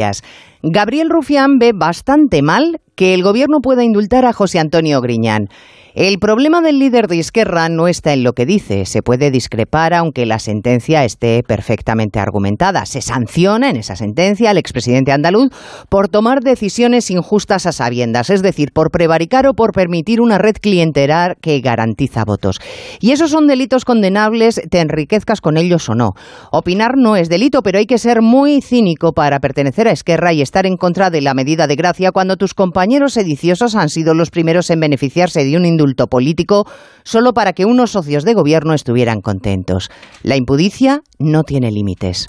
Gracias. Gabriel Rufián ve bastante mal que el gobierno pueda indultar a José Antonio Griñán. El problema del líder de Esquerra no está en lo que dice. Se puede discrepar aunque la sentencia esté perfectamente argumentada. Se sanciona en esa sentencia al expresidente andaluz por tomar decisiones injustas a sabiendas, es decir, por prevaricar o por permitir una red clientelar que garantiza votos. Y esos son delitos condenables, te enriquezcas con ellos o no. Opinar no es delito, pero hay que ser muy cínico para pertenecer a Esquerra y estar en contra de la medida de gracia cuando tus compañeros sediciosos han sido los primeros en beneficiarse de un indulto político solo para que unos socios de gobierno estuvieran contentos. La impudicia no tiene límites.